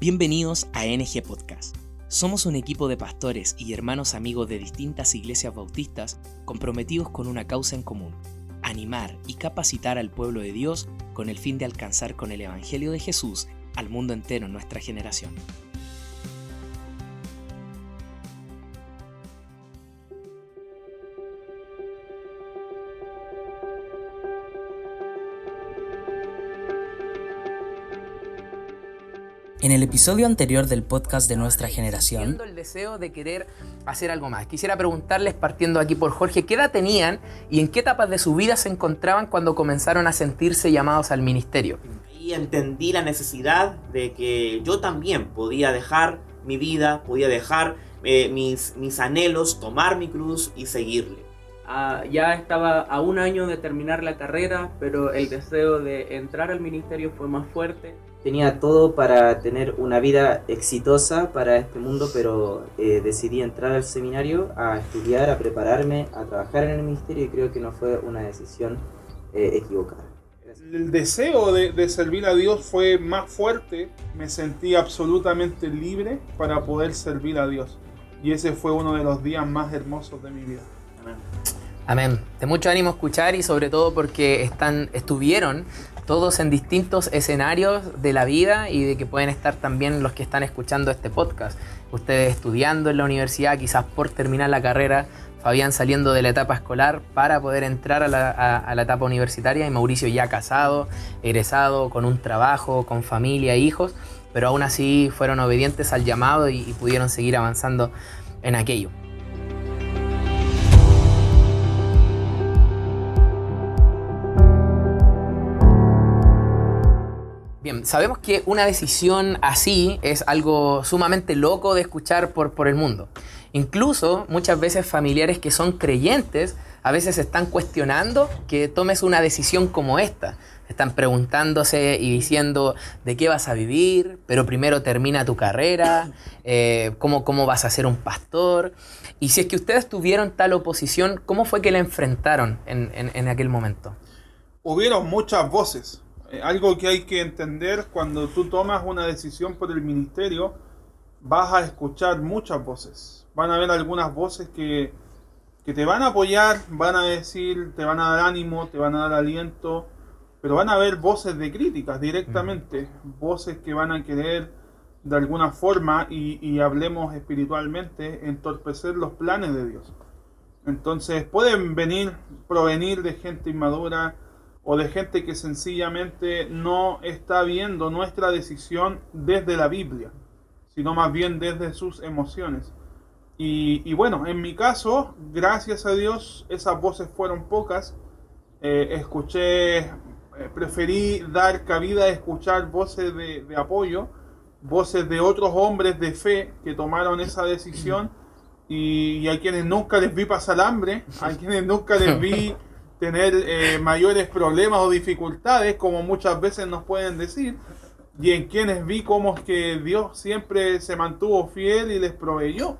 Bienvenidos a NG Podcast. Somos un equipo de pastores y hermanos amigos de distintas iglesias bautistas comprometidos con una causa en común, animar y capacitar al pueblo de Dios con el fin de alcanzar con el Evangelio de Jesús al mundo entero en nuestra generación. En el episodio anterior del podcast de nuestra generación, el deseo de querer hacer algo más. Quisiera preguntarles, partiendo aquí por Jorge, ¿qué edad tenían y en qué etapas de su vida se encontraban cuando comenzaron a sentirse llamados al ministerio? Y entendí la necesidad de que yo también podía dejar mi vida, podía dejar eh, mis, mis anhelos, tomar mi cruz y seguirle. Ah, ya estaba a un año de terminar la carrera, pero el deseo de entrar al ministerio fue más fuerte tenía todo para tener una vida exitosa para este mundo, pero eh, decidí entrar al seminario a estudiar, a prepararme, a trabajar en el ministerio y creo que no fue una decisión eh, equivocada. El deseo de, de, servir a Dios fue más fuerte, me sentí absolutamente libre para poder servir a Dios. Y ese fue uno de los días más hermosos de mi vida. Amén. Amén. De mucho ánimo escuchar y sobre todo porque están, estuvieron todos en distintos escenarios de la vida y de que pueden estar también los que están escuchando este podcast. Ustedes estudiando en la universidad, quizás por terminar la carrera, Fabián saliendo de la etapa escolar para poder entrar a la, etapa universitaria y Mauricio ya casado, egresado, con un trabajo, con familia, hijos, pero aún así fueron obedientes al llamado y pudieron seguir avanzando en aquello. Sabemos que una decisión así es algo sumamente loco de escuchar por, por el mundo. Incluso muchas veces familiares que son creyentes a veces están cuestionando que tomes una decisión como esta. Están preguntándose y diciendo de qué vas a vivir, pero primero termina tu carrera, eh, cómo, cómo vas a ser un pastor. Y si es que ustedes tuvieron tal oposición, ¿cómo fue que la enfrentaron en, en, aquel momento? Hubieron muchas voces, algo que hay que entender cuando tú tomas una decisión por el ministerio, vas a escuchar muchas voces. Van a haber algunas voces que, que te van a apoyar, van a decir, te van a dar ánimo, te van a dar aliento, pero van a haber voces de críticas directamente, voces que van a querer de alguna forma, y, y hablemos espiritualmente, entorpecer los planes de Dios. Entonces pueden venir, provenir de gente inmadura, o de gente que sencillamente no está viendo nuestra decisión desde la Biblia, sino más bien desde sus emociones. Y, bueno, en mi caso, gracias a Dios, esas voces fueron pocas. Eh, escuché, eh, preferí dar cabida a escuchar voces de, de apoyo, voces de otros hombres de fe que tomaron esa decisión y, y a quienes nunca les vi pasar hambre, a quienes nunca les vi tener eh, mayores problemas o dificultades, como muchas veces nos pueden decir, y en quienes vi como que Dios siempre se mantuvo fiel y les proveyó.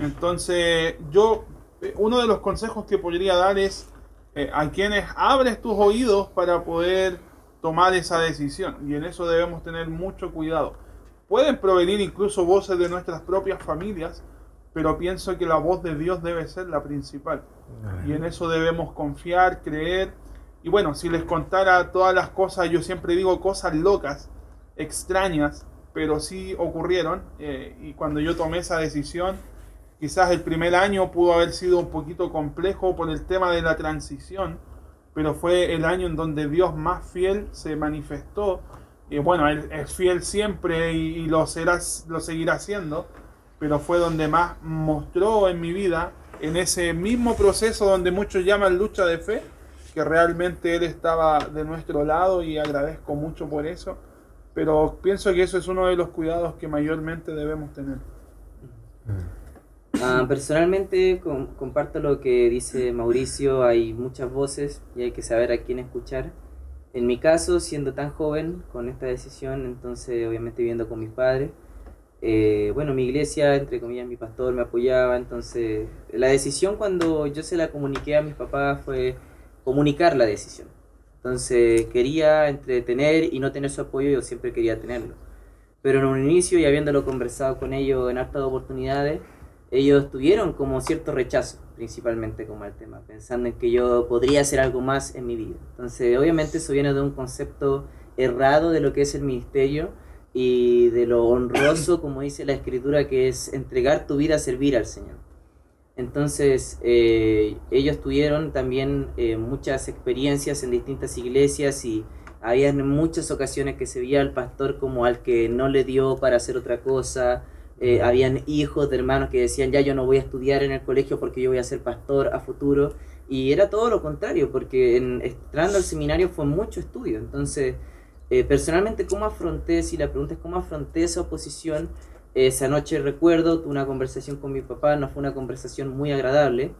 Entonces, yo, eh, uno de los consejos que podría dar es eh, a quienes abres tus oídos para poder tomar esa decisión, y en eso debemos tener mucho cuidado. Pueden provenir incluso voces de nuestras propias familias, pero pienso que la voz de Dios debe ser la principal. Y en eso debemos confiar, creer. Y bueno, si les contara todas las cosas, yo siempre digo cosas locas, extrañas, pero sí ocurrieron. Eh, y cuando yo tomé esa decisión, quizás el primer año pudo haber sido un poquito complejo por el tema de la transición, pero fue el año en donde Dios más fiel se manifestó. Y bueno, Él es fiel siempre y, lo, será, lo seguirá siendo pero fue donde más mostró en mi vida, en ese mismo proceso donde muchos llaman lucha de fe, que realmente Él estaba de nuestro lado y agradezco mucho por eso, pero pienso que eso es uno de los cuidados que mayormente debemos tener. Uh, personalmente com comparto lo que dice Mauricio, hay muchas voces y hay que saber a quién escuchar. En mi caso, siendo tan joven con esta decisión, entonces obviamente viviendo con mis padres, eh, bueno, mi iglesia, entre comillas, mi pastor me apoyaba, entonces la decisión cuando yo se la comuniqué a mis papás fue comunicar la decisión. Entonces quería entre tener y no tener su apoyo, yo siempre quería tenerlo. Pero en un inicio y habiéndolo conversado con ellos en hartas oportunidades, ellos tuvieron como cierto rechazo, principalmente como el tema, pensando en que yo podría hacer algo más en mi vida. Entonces, obviamente eso viene de un concepto errado de lo que es el ministerio y de lo honroso, como dice la escritura, que es entregar tu vida a servir al Señor. Entonces, eh, ellos tuvieron también eh, muchas experiencias en distintas iglesias y había muchas ocasiones que se veía al pastor como al que no le dio para hacer otra cosa. Eh, habían hijos de hermanos que decían, ya yo no voy a estudiar en el colegio porque yo voy a ser pastor a futuro. Y era todo lo contrario, porque en, entrando al seminario fue mucho estudio. Entonces, personalmente, ¿cómo afronté, si la pregunta es cómo afronté esa oposición? Esa noche recuerdo, una conversación con mi papá, no fue una conversación muy agradable.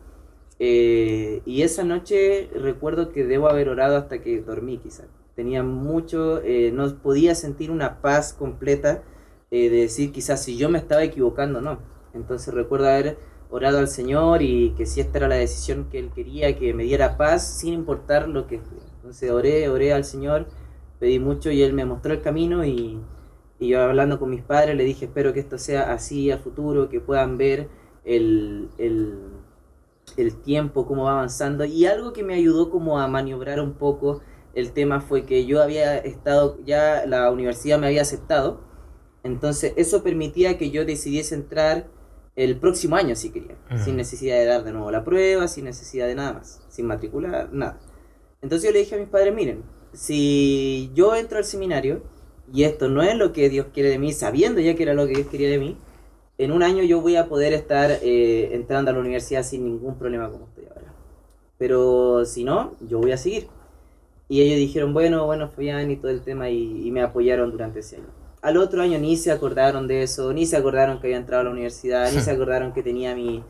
Eh, y esa noche recuerdo que debo haber orado hasta que dormí quizás. Tenía mucho, eh, no podía sentir una paz completa eh, de decir quizás si yo me estaba equivocando o no. Entonces recuerdo haber orado al Señor y que si esta era la decisión que Él quería, que me diera paz sin importar lo que... Entonces oré, oré al Señor, pedí mucho y Él me mostró el camino y y yo hablando con mis padres le dije, espero que esto sea así a futuro, que puedan ver el, tiempo, cómo va avanzando. Y algo que me ayudó como a maniobrar un poco el tema fue que yo había estado, ya la universidad me había aceptado. Entonces eso permitía que yo decidiese entrar el próximo año si quería, sin necesidad de dar de nuevo la prueba, sin necesidad de nada más, sin matricular, nada. Entonces yo le dije a mis padres, miren, si yo entro al seminario, y esto no es lo que Dios quiere de mí, sabiendo ya que era lo que Dios quería de mí, en un año yo voy a poder estar eh, entrando a la universidad sin ningún problema como estoy ahora. Pero si no, yo voy a seguir. Y ellos dijeron, bueno, bueno, Fabián y todo el tema, y, me apoyaron durante ese año. Al otro año ni se acordaron de eso, ni se acordaron que había entrado a la universidad, ni se acordaron que tenía mi,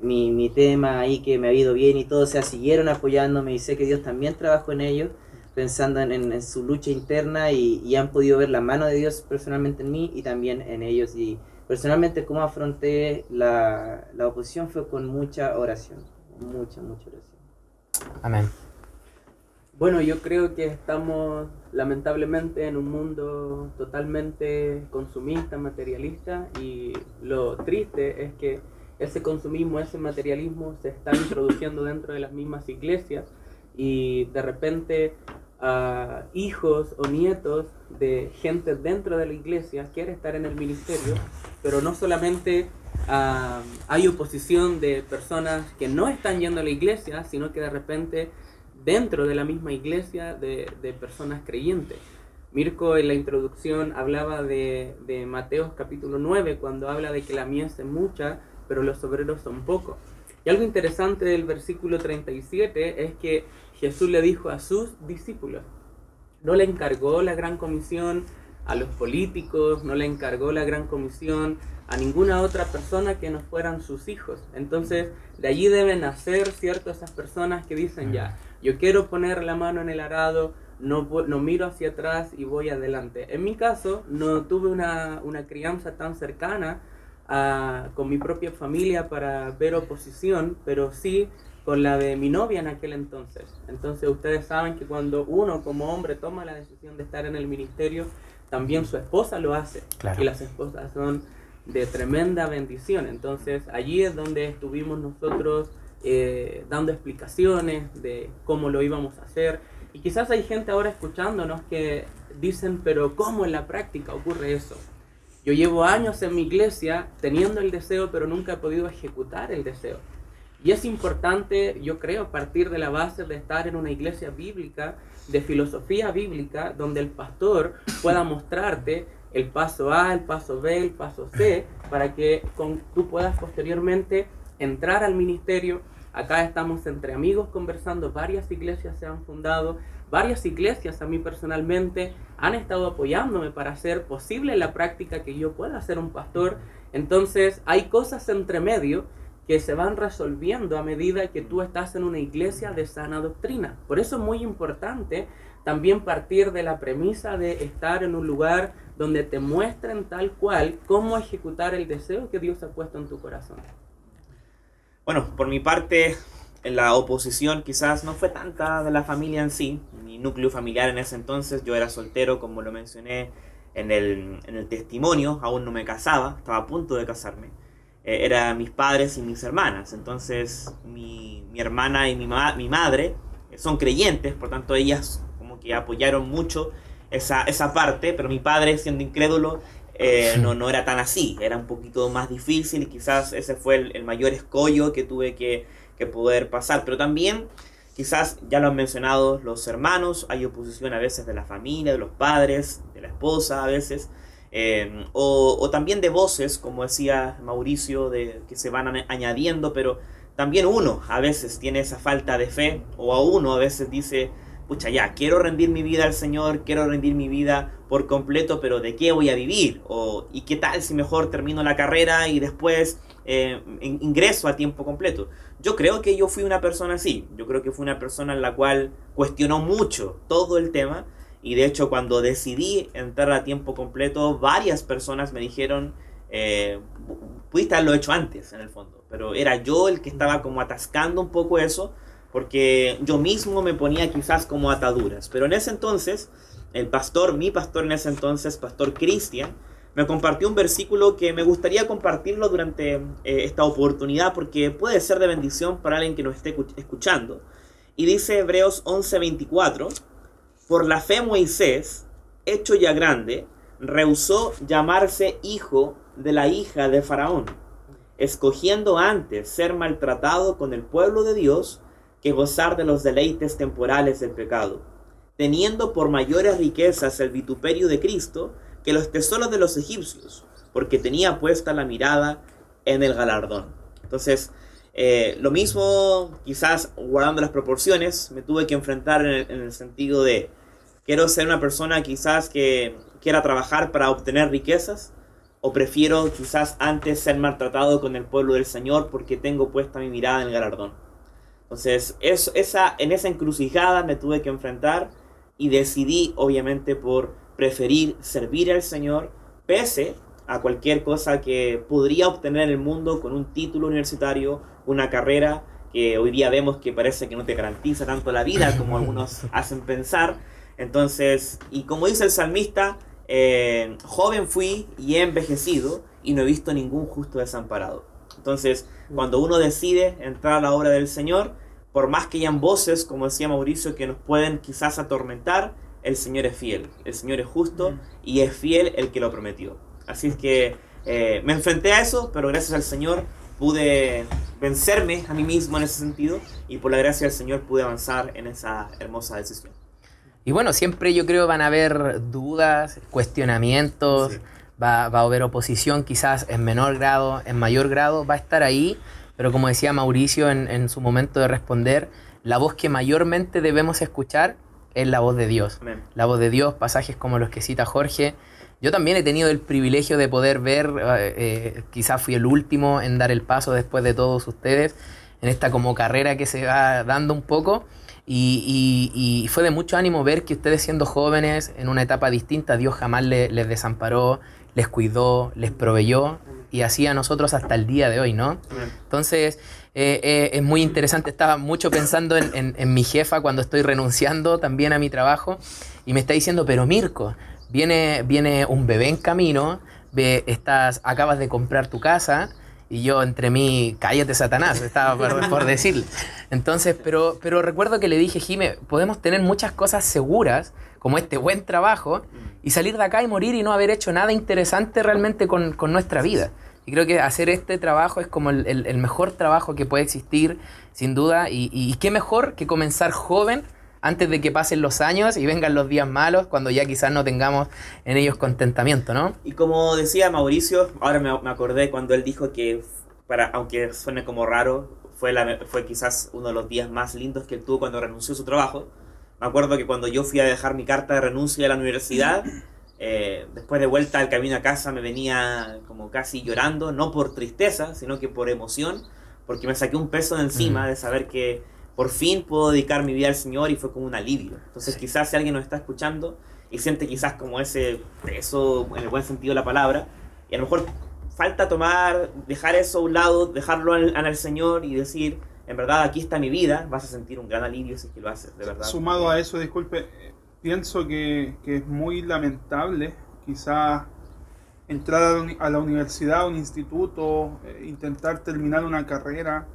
mi, mi tema ahí, que me había ido bien y todo. O sea, siguieron apoyándome y sé que Dios también trabajó en ellos pensando en, su lucha interna y, han podido ver la mano de Dios personalmente en mí y también en ellos. Y personalmente cómo afronté la, la oposición fue con mucha oración, mucha, mucha oración. Amén. Bueno, yo creo que estamos lamentablemente en un mundo totalmente consumista, materialista y lo triste es que ese consumismo, ese materialismo se está introduciendo dentro de las mismas iglesias y de repente hijos o nietos de gente dentro de la iglesia quiere estar en el ministerio, pero no solamente hay oposición de personas que no están yendo a la iglesia, sino que de repente dentro de la misma iglesia de, de personas creyentes. Mirko en la introducción hablaba de, de Mateos capítulo 9, cuando habla de que la mies es mucha, pero los obreros son pocos. Y algo interesante del versículo 37 es que Jesús le dijo a sus discípulos, no le encargó la gran comisión a los políticos, no le encargó la gran comisión a ninguna otra persona que no fueran sus hijos. Entonces, de allí deben nacer, ¿cierto? Esas personas que dicen, ya, yo quiero poner la mano en el arado, no, no miro hacia atrás y voy adelante. En mi caso, no tuve una, una crianza tan cercana a, con mi propia familia para ver oposición, pero sí con la de mi novia en aquel entonces. Entonces ustedes saben que cuando uno como hombre toma la decisión de estar en el ministerio, también su esposa lo hace. Y las esposas son de tremenda bendición. Entonces allí es donde estuvimos nosotros eh, dando explicaciones de cómo lo íbamos a hacer. Y quizás hay gente ahora escuchándonos que dicen, pero ¿cómo en la práctica ocurre eso? Yo llevo años en mi iglesia teniendo el deseo, pero nunca he podido ejecutar el deseo. Y es importante, yo creo, partir de la base de estar en una iglesia bíblica, de filosofía bíblica, donde el pastor pueda mostrarte el paso A, el paso B, el paso C, para que con, tú puedas posteriormente entrar al ministerio. Acá estamos entre amigos conversando, varias iglesias se han fundado, varias iglesias a mí personalmente han estado apoyándome para hacer posible la práctica que yo pueda ser un pastor. Entonces hay cosas entre medio que se van resolviendo a medida que tú estás en una iglesia de sana doctrina. Por eso es muy importante también partir de la premisa de estar en un lugar donde te muestren tal cual cómo ejecutar el deseo que Dios ha puesto en tu corazón. Bueno, por mi parte, la oposición quizás no fue tanta de la familia en sí, mi núcleo familiar en ese entonces, yo era soltero, como lo mencioné en el, en el testimonio, aún no me casaba, estaba a punto de casarme, eh, eran mis padres y mis hermanas. Entonces mi, mi hermana y mi, ma- mi madre son creyentes, por tanto ellas como que apoyaron mucho esa, esa parte, pero mi padre siendo incrédulo eh, no, no era tan así, era un poquito más difícil y quizás ese fue el, el mayor escollo que tuve que, que poder pasar. Pero también, quizás ya lo han mencionado los hermanos, hay oposición a veces de la familia, de los padres, de la esposa a veces. Eh, o, también de voces, como decía Mauricio, de, que se van añadiendo, pero también uno a veces tiene esa falta de fe, o a uno a veces dice, pucha, ya, quiero rendir mi vida al Señor, quiero rendir mi vida por completo, pero ¿de qué voy a vivir? O, ¿Y qué tal si mejor termino la carrera y después eh, in- ingreso a tiempo completo? Yo creo que yo fui una persona así, yo creo que fui una persona en la cual cuestionó mucho todo el tema y de hecho cuando decidí entrar a tiempo completo, varias personas me dijeron, eh, pudiste haberlo hecho antes en el fondo, pero era yo el que estaba como atascando un poco eso porque yo mismo me ponía quizás como ataduras. Pero en ese entonces, el pastor, mi pastor en ese entonces, pastor Cristian, me compartió un versículo que me gustaría compartirlo durante eh, esta oportunidad porque puede ser de bendición para alguien que nos esté escuch- escuchando. Y dice Hebreos 11:24, por la fe Moisés, hecho ya grande, rehusó llamarse hijo de la hija de Faraón, escogiendo antes ser maltratado con el pueblo de Dios que gozar de los deleites temporales del pecado, teniendo por mayores riquezas el vituperio de Cristo que los tesoros de los egipcios, porque tenía puesta la mirada en el galardón. Entonces, eh, lo mismo, quizás guardando las proporciones, me tuve que enfrentar en el, en el sentido de, quiero ser una persona quizás que quiera trabajar para obtener riquezas, o prefiero quizás antes ser maltratado con el pueblo del Señor porque tengo puesta mi mirada en el galardón. Entonces, eso, esa, en esa encrucijada me tuve que enfrentar y decidí, obviamente, por preferir servir al Señor, pese a cualquier cosa que podría obtener en el mundo con un título universitario, una carrera que hoy día vemos que parece que no te garantiza tanto la vida como algunos hacen pensar. Entonces, y como dice el salmista, eh, joven fui y he envejecido y no he visto ningún justo desamparado. Entonces, cuando uno decide entrar a la obra del Señor, por más que hayan voces, como decía Mauricio, que nos pueden quizás atormentar, el Señor es fiel, el Señor es justo y es fiel el que lo prometió. Así es que eh, me enfrenté a eso, pero gracias al Señor pude vencerme a mí mismo en ese sentido y por la gracia del Señor pude avanzar en esa hermosa decisión. Y bueno, siempre yo creo van a haber dudas, cuestionamientos, Sí. va, va a haber oposición quizás en menor grado, en mayor grado, va a estar ahí, pero como decía Mauricio en, en su momento de responder, la voz que mayormente debemos escuchar es la voz de Dios. Amén. La voz de Dios, pasajes como los que cita Jorge. Yo también he tenido el privilegio de poder ver, eh, eh, quizás fui el último en dar el paso después de todos ustedes, en esta como carrera que se va dando un poco. Y, y- y fue de mucho ánimo ver que ustedes siendo jóvenes, en una etapa distinta, Dios jamás le- les desamparó, les cuidó, les proveyó, y así a nosotros hasta el día de hoy, ¿no? Entonces, eh, eh, es muy interesante. Estaba mucho pensando en, en- en mi jefa cuando estoy renunciando también a mi trabajo y me está diciendo, pero Mirko, viene, viene un bebé en camino, ve, estás, acabas de comprar tu casa y yo entre mí, cállate Satanás, estaba por, por decirle. Entonces, pero, pero recuerdo que le dije, Jime, podemos tener muchas cosas seguras, como este buen trabajo, y salir de acá y morir y no haber hecho nada interesante realmente con, con nuestra vida. Y creo que hacer este trabajo es como el, el- mejor trabajo que puede existir, sin duda. Y qué mejor que comenzar joven antes de que pasen los años y vengan los días malos, cuando ya quizás no tengamos en ellos contentamiento, ¿no? Y como decía Mauricio, ahora me, me acordé cuando él dijo que, para, aunque suene como raro, fue, la, fue quizás uno de los días más lindos que él tuvo cuando renunció a su trabajo. Me acuerdo que cuando yo fui a dejar mi carta de renuncia a la universidad, eh, después de vuelta al camino a casa me venía como casi llorando, no por tristeza, sino que por emoción, porque me saqué un peso de encima Mm. de saber que por fin puedo dedicar mi vida al Señor y fue como un alivio. Entonces Sí. quizás si alguien nos está escuchando y siente quizás como ese peso en el buen sentido de la palabra, y a lo mejor falta tomar, dejar eso a un lado, dejarlo al, al Señor y decir, en verdad aquí está mi vida, vas a sentir un gran alivio si es que lo haces, de verdad. Sumado a eso, disculpe, eh, pienso que, que es muy lamentable quizás entrar a la uni- a la universidad, a un instituto, eh, intentar terminar una carrera,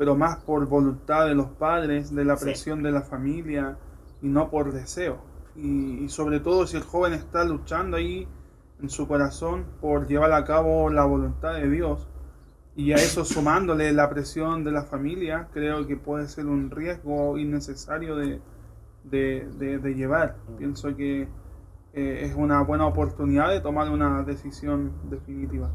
pero más por voluntad de los padres, de la Sí. presión de la familia y no por deseo. Y, y sobre todo si el joven está luchando ahí en su corazón por llevar a cabo la voluntad de Dios y a eso sumándole la presión de la familia, creo que puede ser un riesgo innecesario de, de, de- de llevar. Pienso que eh, es una buena oportunidad de tomar una decisión definitiva.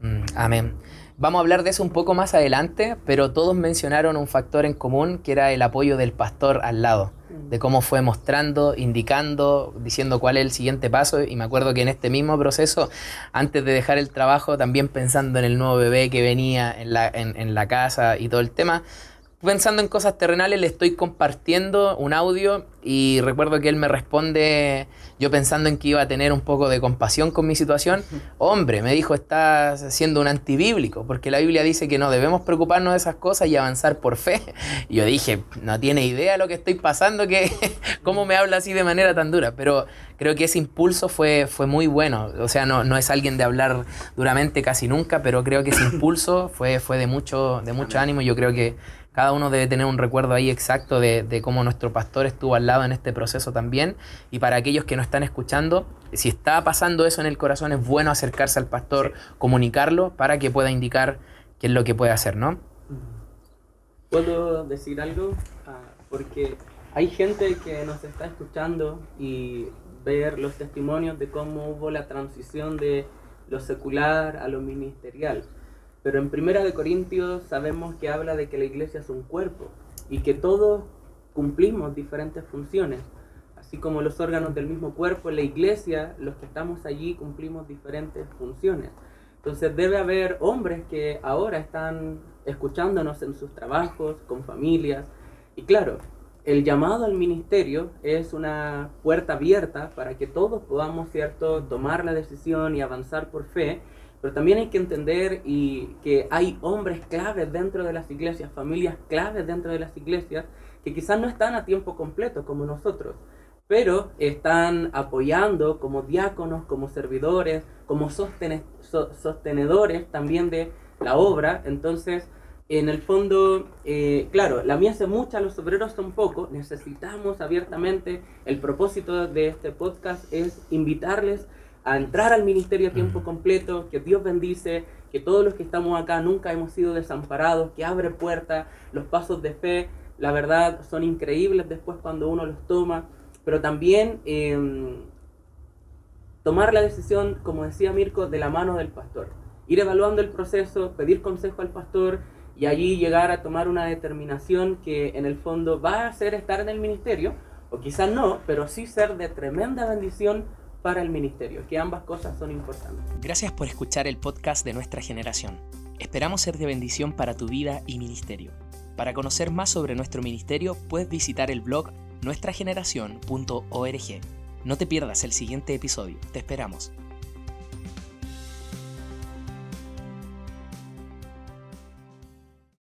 Mm, amén. Vamos a hablar de eso un poco más adelante, pero todos mencionaron un factor en común que era el apoyo del pastor al lado, de cómo fue mostrando, indicando, diciendo cuál es el siguiente paso. Y me acuerdo que en este mismo proceso, antes de dejar el trabajo, también pensando en el nuevo bebé que venía en la, en, en la casa y todo el tema, pensando en cosas terrenales, le estoy compartiendo un audio y recuerdo que él me responde, yo pensando en que iba a tener un poco de compasión con mi situación, hombre, me dijo, estás siendo un antibíblico, porque la Biblia dice que no debemos preocuparnos de esas cosas y avanzar por fe. Y yo dije, no tiene idea lo que estoy pasando, que cómo me habla así de manera tan dura, pero creo que ese impulso fue, fue muy bueno, o sea, no, no es alguien de hablar duramente casi nunca, pero creo que ese impulso fue, fue de mucho, de mucho ánimo y yo creo que cada uno debe tener un recuerdo ahí exacto de, de cómo nuestro pastor estuvo al lado en este proceso también. Y para aquellos que no están escuchando, si está pasando eso en el corazón, es bueno acercarse al pastor, comunicarlo para que pueda indicar qué es lo que puede hacer, ¿no? ¿Puedo decir algo? Ah, porque hay gente que nos está escuchando y ver los testimonios de cómo hubo la transición de lo secular a lo ministerial. Pero en Primera de Corintios sabemos que habla de que la iglesia es un cuerpo y que todos cumplimos diferentes funciones. Así como los órganos del mismo cuerpo, la iglesia, los que estamos allí cumplimos diferentes funciones. Entonces debe haber hombres que ahora están escuchándonos en sus trabajos, con familias. Y claro, el llamado al ministerio es una puerta abierta para que todos podamos, ¿cierto?, tomar la decisión y avanzar por fe. Pero también hay que entender y que hay hombres claves dentro de las iglesias, familias claves dentro de las iglesias, que quizás no están a tiempo completo como nosotros, pero están apoyando como diáconos, como servidores, como sostene- so- sostenedores también de la obra. Entonces, en el fondo, eh, claro, la mía hace mucha, los obreros son pocos, necesitamos abiertamente, el propósito de este podcast es invitarles a entrar al ministerio a tiempo completo, que Dios bendice, que todos los que estamos acá nunca hemos sido desamparados, que abre puertas, los pasos de fe, la verdad son increíbles después cuando uno los toma, pero también eh, tomar la decisión, como decía Mirko, de la mano del pastor, ir evaluando el proceso, pedir consejo al pastor y allí llegar a tomar una determinación que en el fondo va a ser estar en el ministerio, o quizás no, pero sí ser de tremenda bendición para el ministerio, que ambas cosas son importantes. Gracias por escuchar el podcast de nuestra generación. Esperamos ser de bendición para tu vida y ministerio. Para conocer más sobre nuestro ministerio, puedes visitar el blog nuestrageneración.org. No te pierdas el siguiente episodio. Te esperamos.